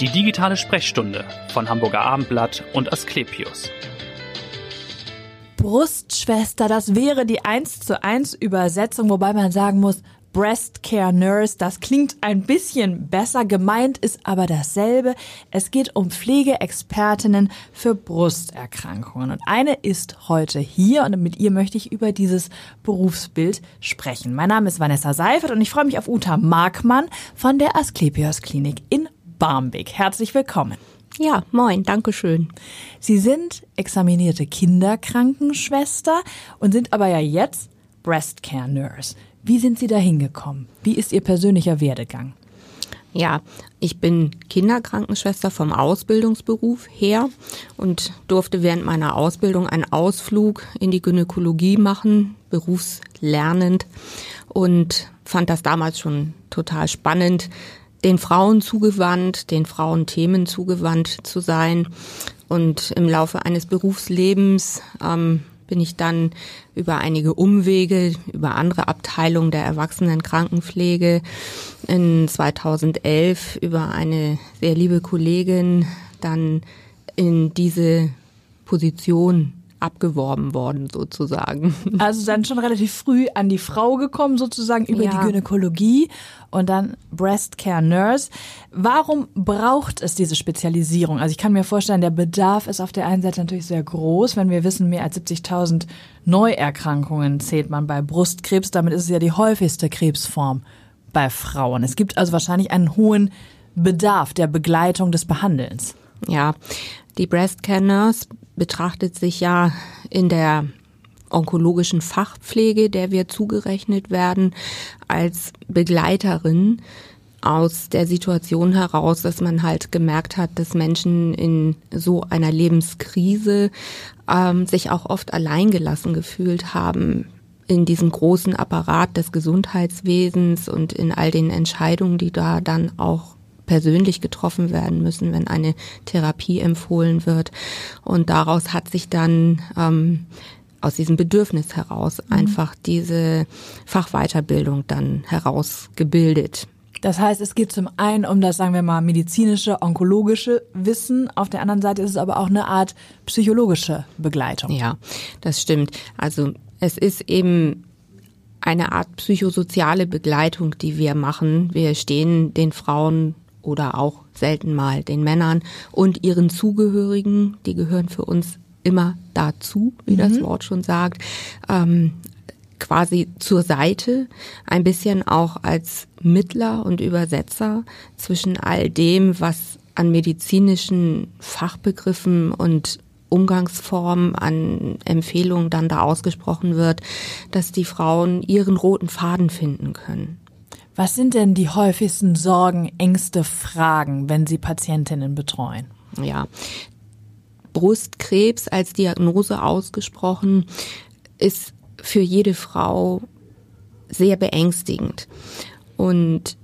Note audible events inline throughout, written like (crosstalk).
Die digitale Sprechstunde von Hamburger Abendblatt und Asklepios. Brustschwester, das wäre die 1 zu 1 Übersetzung, wobei man sagen muss, Breast Care Nurse, das klingt ein bisschen besser, gemeint ist aber dasselbe. Es geht um Pflegeexpertinnen für Brusterkrankungen. Und eine ist heute hier und mit ihr möchte ich über dieses Berufsbild sprechen. Mein Name ist Vanessa Seifert und ich freue mich auf Uta Markmann von der Asklepios Klinik in Barmbek. Herzlich willkommen. Ja, moin, danke schön. Sie sind examinierte Kinderkrankenschwester und sind aber ja jetzt Breast Care Nurse. Wie sind Sie da hingekommen? Wie ist Ihr persönlicher Werdegang? Ja, ich bin Kinderkrankenschwester vom Ausbildungsberuf her und durfte während meiner Ausbildung einen Ausflug in die Gynäkologie machen, berufslernend und fand das damals schon total spannend, den Frauen zugewandt, den Frauenthemen zugewandt zu sein. Und im Laufe eines Berufslebens ähm, bin ich dann über einige Umwege, über andere Abteilungen der Erwachsenenkrankenpflege in 2011 über eine sehr liebe Kollegin dann in diese Position abgeworben worden sozusagen. (laughs) Also dann schon relativ früh an die Frau gekommen sozusagen über ja. die Gynäkologie und dann Breast Care Nurse. Warum braucht es diese Spezialisierung? Also ich kann mir vorstellen, der Bedarf ist auf der einen Seite natürlich sehr groß, wenn wir wissen, mehr als 70.000 Neuerkrankungen zählt man bei Brustkrebs. Damit ist es ja die häufigste Krebsform bei Frauen. Es gibt also wahrscheinlich einen hohen Bedarf der Begleitung des Behandelns. Ja, die Breast Care Nurse betrachtet sich ja in der onkologischen Fachpflege, der wir zugerechnet werden, als Begleiterin aus der Situation heraus, dass man halt gemerkt hat, dass Menschen in so einer Lebenskrise ähm, sich auch oft alleingelassen gefühlt haben in diesem großen Apparat des Gesundheitswesens und in all den Entscheidungen, die da dann auch persönlich getroffen werden müssen, wenn eine Therapie empfohlen wird. Und daraus hat sich dann ähm, aus diesem Bedürfnis heraus mhm. einfach diese Fachweiterbildung dann herausgebildet. Das heißt, es geht zum einen um das, sagen wir mal, medizinische, onkologische Wissen. Auf der anderen Seite ist es aber auch eine Art psychologische Begleitung. Ja, das stimmt. Also es ist eben eine Art psychosoziale Begleitung, die wir machen. Wir stehen den Frauen oder auch selten mal den Männern und ihren Zugehörigen, die gehören für uns immer dazu, wie mhm. das Wort schon sagt, ähm, quasi zur Seite, ein bisschen auch als Mittler und Übersetzer zwischen all dem, was an medizinischen Fachbegriffen und Umgangsformen, an Empfehlungen dann da ausgesprochen wird, dass die Frauen ihren roten Faden finden können. Was sind denn die häufigsten Sorgen, Ängste, Fragen, wenn Sie Patientinnen betreuen? Ja, Brustkrebs als Diagnose ausgesprochen ist für jede Frau sehr beängstigend. Und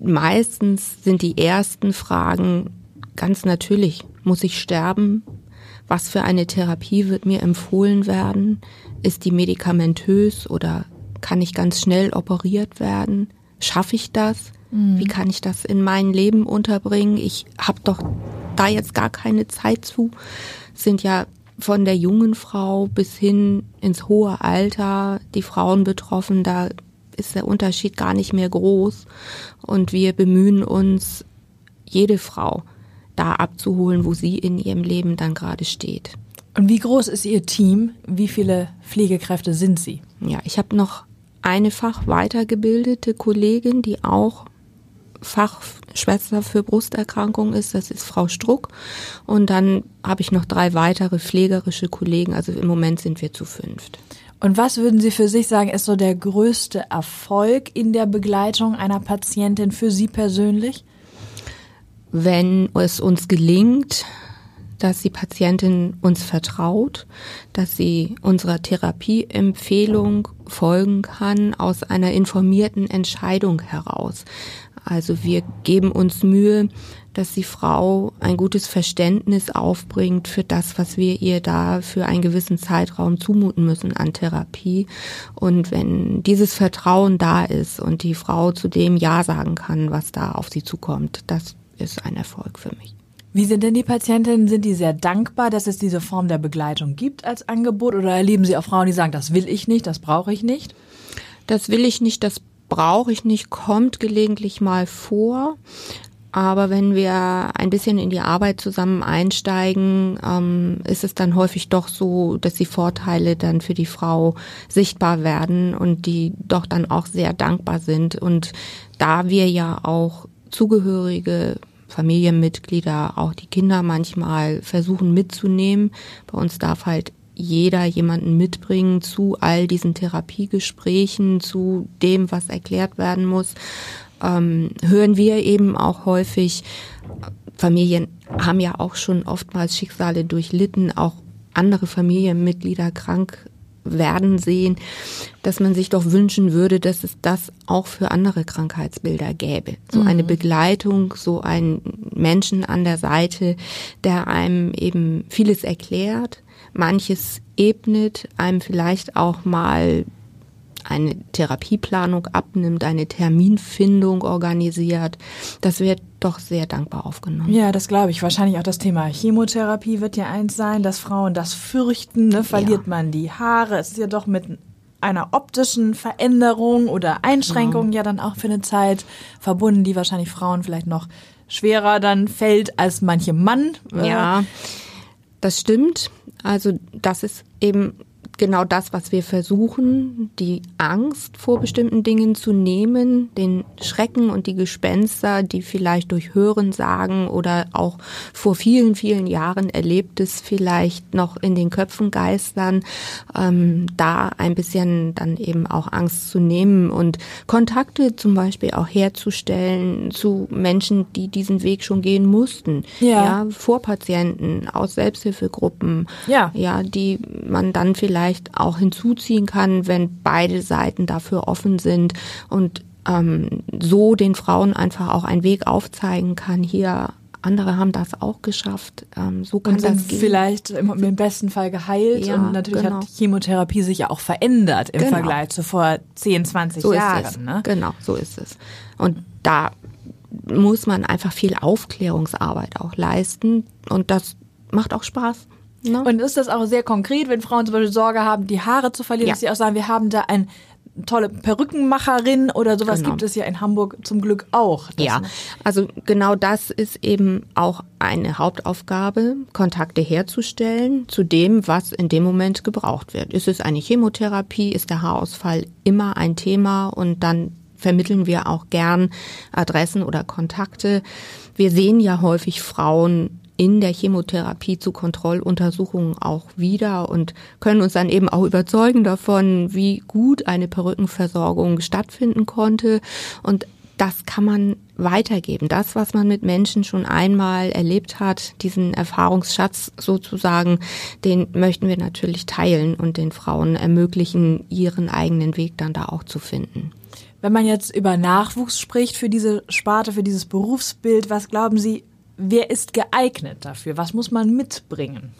meistens sind die ersten Fragen ganz natürlich, muss ich sterben? Was für eine Therapie wird mir empfohlen werden? Ist die medikamentös oder kann ich ganz schnell operiert werden? Schaffe ich das? Mhm. Wie kann ich das in mein Leben unterbringen? Ich habe doch da jetzt gar keine Zeit zu. Sind ja von der jungen Frau bis hin ins hohe Alter die Frauen betroffen. Da ist der Unterschied gar nicht mehr groß. Und wir bemühen uns, jede Frau da abzuholen, wo sie in ihrem Leben dann gerade steht. Und wie groß ist Ihr Team? Wie viele Pflegekräfte sind Sie? Ja, ich habe noch eine fachweitergebildete Kollegin, die auch Fachschwester für Brusterkrankungen ist, das ist Frau Struck. Und dann habe ich noch drei weitere pflegerische Kollegen, also im Moment sind wir zu fünft. Und was würden Sie für sich sagen, ist so der größte Erfolg in der Begleitung einer Patientin für Sie persönlich? Wenn es uns gelingt, dass die Patientin uns vertraut, dass sie unserer Therapieempfehlung folgen kann aus einer informierten Entscheidung heraus. Also wir geben uns Mühe, dass die Frau ein gutes Verständnis aufbringt für das, was wir ihr da für einen gewissen Zeitraum zumuten müssen an Therapie. Und wenn dieses Vertrauen da ist und die Frau zu dem Ja sagen kann, was da auf sie zukommt, das ist ein Erfolg für mich. Wie sind denn die Patientinnen? Sind die sehr dankbar, dass es diese Form der Begleitung gibt als Angebot? Oder erleben Sie auch Frauen, die sagen, das will ich nicht, das brauche ich nicht? Das will ich nicht, das brauche ich nicht, kommt gelegentlich mal vor. Aber wenn wir ein bisschen in die Arbeit zusammen einsteigen, ähm, ist es dann häufig doch so, dass die Vorteile dann für die Frau sichtbar werden und die doch dann auch sehr dankbar sind. Und da wir ja auch Zugehörige Familienmitglieder, auch die Kinder manchmal versuchen mitzunehmen. Bei uns darf halt jeder jemanden mitbringen zu all diesen Therapiegesprächen, zu dem, was erklärt werden muss ähm, hören wir eben auch häufig, Familien haben ja auch schon oftmals Schicksale durchlitten, auch andere Familienmitglieder krank werden sehen, dass man sich doch wünschen würde, dass es das auch für andere Krankheitsbilder gäbe. So mhm. eine Begleitung, so ein Menschen an der Seite, der einem eben vieles erklärt, manches ebnet, einem vielleicht auch mal eine Therapieplanung abnimmt, eine Terminfindung organisiert. Das wird doch sehr dankbar aufgenommen. Ja, das glaube ich. Wahrscheinlich auch das Thema Chemotherapie wird ja eins sein, dass Frauen das fürchten. Ne? Verliert ja. man die Haare? Es ist ja doch mit einer optischen Veränderung oder Einschränkung genau. ja dann auch für eine Zeit verbunden, die wahrscheinlich Frauen vielleicht noch schwerer dann fällt als manche Mann. Ja, das stimmt. Also das ist eben genau das, was wir versuchen, die Angst vor bestimmten Dingen zu nehmen, den Schrecken und die Gespenster, die vielleicht durch Hören sagen oder auch vor vielen, vielen Jahren erlebtes vielleicht noch in den Köpfen geistern, ähm, da ein bisschen dann eben auch Angst zu nehmen und Kontakte zum Beispiel auch herzustellen zu Menschen, die diesen Weg schon gehen mussten. Ja. ja vor Patienten aus Selbsthilfegruppen. Ja. Ja, die man dann vielleicht vielleicht auch hinzuziehen kann, wenn beide Seiten dafür offen sind und ähm, so den Frauen einfach auch einen Weg aufzeigen kann, hier andere haben das auch geschafft. Ähm, so kann und sind das gehen. vielleicht im, im, besten Fall geheilt. Ja, und natürlich genau. hat Chemotherapie sich ja auch verändert im genau. Vergleich zu vor 10, 20 so Jahren. Ne? Genau, so ist es. Und da muss man einfach viel Aufklärungsarbeit auch leisten. Und das macht auch Spaß. No. Und ist das auch sehr konkret, wenn Frauen zum Beispiel Sorge haben, die Haare zu verlieren, ja. dass sie auch sagen, wir haben da ein tolle Perückenmacherin oder sowas genau. gibt es ja in Hamburg zum Glück auch. Ja, also genau das ist eben auch eine Hauptaufgabe, Kontakte herzustellen zu dem, was in dem Moment gebraucht wird. Ist es eine Chemotherapie? Ist der Haarausfall immer ein Thema? Und dann vermitteln wir auch gern Adressen oder Kontakte. Wir sehen ja häufig Frauen in der Chemotherapie zu Kontrolluntersuchungen auch wieder und können uns dann eben auch überzeugen davon, wie gut eine Perückenversorgung stattfinden konnte. Und das kann man weitergeben. Das, was man mit Menschen schon einmal erlebt hat, diesen Erfahrungsschatz sozusagen, den möchten wir natürlich teilen und den Frauen ermöglichen, ihren eigenen Weg dann da auch zu finden. Wenn man jetzt über Nachwuchs spricht für diese Sparte, für dieses Berufsbild, was glauben Sie, wer ist geeignet dafür? Was muss man mitbringen?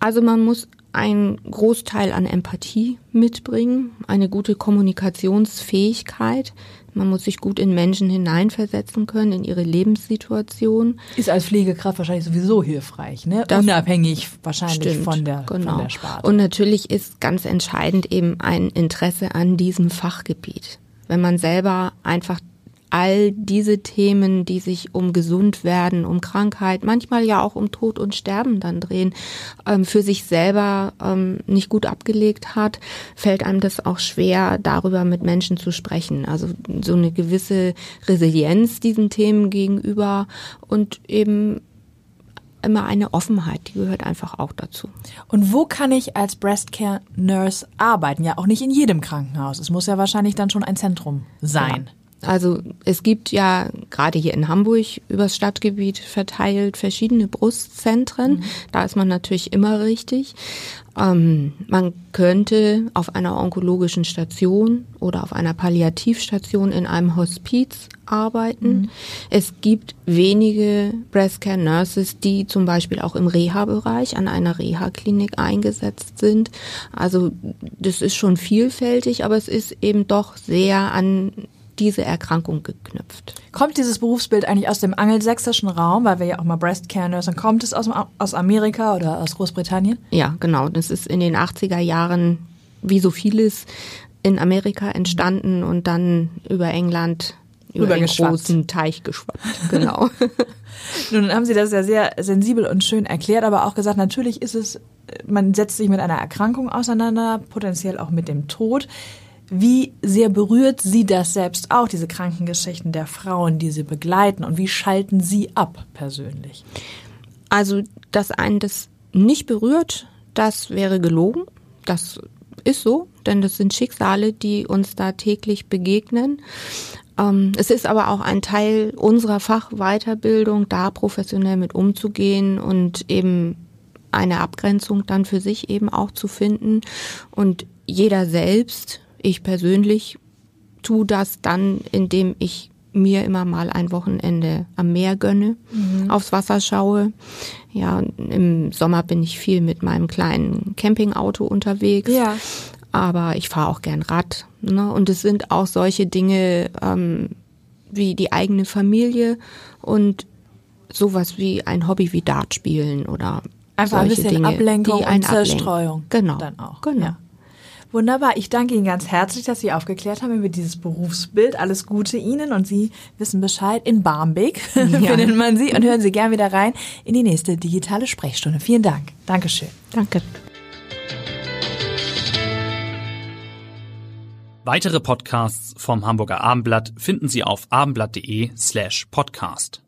Also man muss einen Großteil an Empathie mitbringen, eine gute Kommunikationsfähigkeit. Man muss sich gut in Menschen hineinversetzen können, in ihre Lebenssituation. Ist als Pflegekraft wahrscheinlich sowieso hilfreich, ne? Das Unabhängig wahrscheinlich stimmt, von, der, genau. von der Sparte. Und natürlich ist ganz entscheidend eben ein Interesse an diesem Fachgebiet. Wenn man selber einfach all diese Themen, die sich um gesund werden, um Krankheit, manchmal ja auch um Tod und Sterben dann drehen, ähm, für sich selber ähm, nicht gut abgelegt hat, fällt einem das auch schwer, darüber mit Menschen zu sprechen. Also so eine gewisse Resilienz diesen Themen gegenüber und eben immer eine Offenheit, die gehört einfach auch dazu. Und wo kann ich als Breast Care Nurse arbeiten? Ja, auch nicht in jedem Krankenhaus. Es muss ja wahrscheinlich dann schon ein Zentrum sein. Ja. Also es gibt ja gerade hier in Hamburg übers Stadtgebiet verteilt verschiedene Brustzentren. Mhm. Da ist man natürlich immer richtig. Ähm, man könnte auf einer onkologischen Station oder auf einer Palliativstation in einem Hospiz arbeiten. Mhm. Es gibt wenige Breastcare Nurses, die zum Beispiel auch im Reha-Bereich an einer Reha-Klinik eingesetzt sind. Also das ist schon vielfältig, aber es ist eben doch sehr an diese Erkrankung geknüpft. Kommt dieses Berufsbild eigentlich aus dem angelsächsischen Raum, weil wir ja auch mal Breast Care Nurse, kommt es aus, aus Amerika oder aus Großbritannien? Ja, genau. Das ist in den 80er Jahren, wie so vieles, in Amerika entstanden und dann über England über den großen Teich geschwappt. Genau. (laughs) (laughs) Nun haben Sie das ja sehr sensibel und schön erklärt, aber auch gesagt, natürlich ist es, man setzt sich mit einer Erkrankung auseinander, potenziell auch mit dem Tod. Wie sehr berührt Sie das selbst auch, diese Krankengeschichten der Frauen, die Sie begleiten? Und wie schalten Sie ab persönlich? Also, dass einen das nicht berührt, das wäre gelogen. Das ist so, denn das sind Schicksale, die uns da täglich begegnen. Ähm, es ist aber auch ein Teil unserer Fachweiterbildung, da professionell mit umzugehen und eben eine Abgrenzung dann für sich eben auch zu finden. Und jeder selbst, ich persönlich, tu das dann, indem ich mir immer mal ein Wochenende am Meer gönne, mhm. aufs Wasser schaue. Ja, im Sommer bin ich viel mit meinem kleinen Campingauto unterwegs. Ja. Aber ich fahre auch gern Rad. Ne? Und es sind auch solche Dinge ähm, wie die eigene Familie und sowas wie ein Hobby wie Dart spielen oder Einfach ein bisschen Dinge, Ablenkung und Zerstreuung. Genau. Dann auch. Genau. Ja. Wunderbar. Ich danke Ihnen ganz herzlich, dass Sie aufgeklärt haben über dieses Berufsbild. Alles Gute Ihnen und Sie wissen Bescheid. In Barmbek (laughs) ja. findet man Sie und hören Sie gern wieder rein in die nächste digitale Sprechstunde. Vielen Dank. Dankeschön. Danke. Weitere Podcasts vom Hamburger Abendblatt finden Sie auf abendblatt.de slash podcast.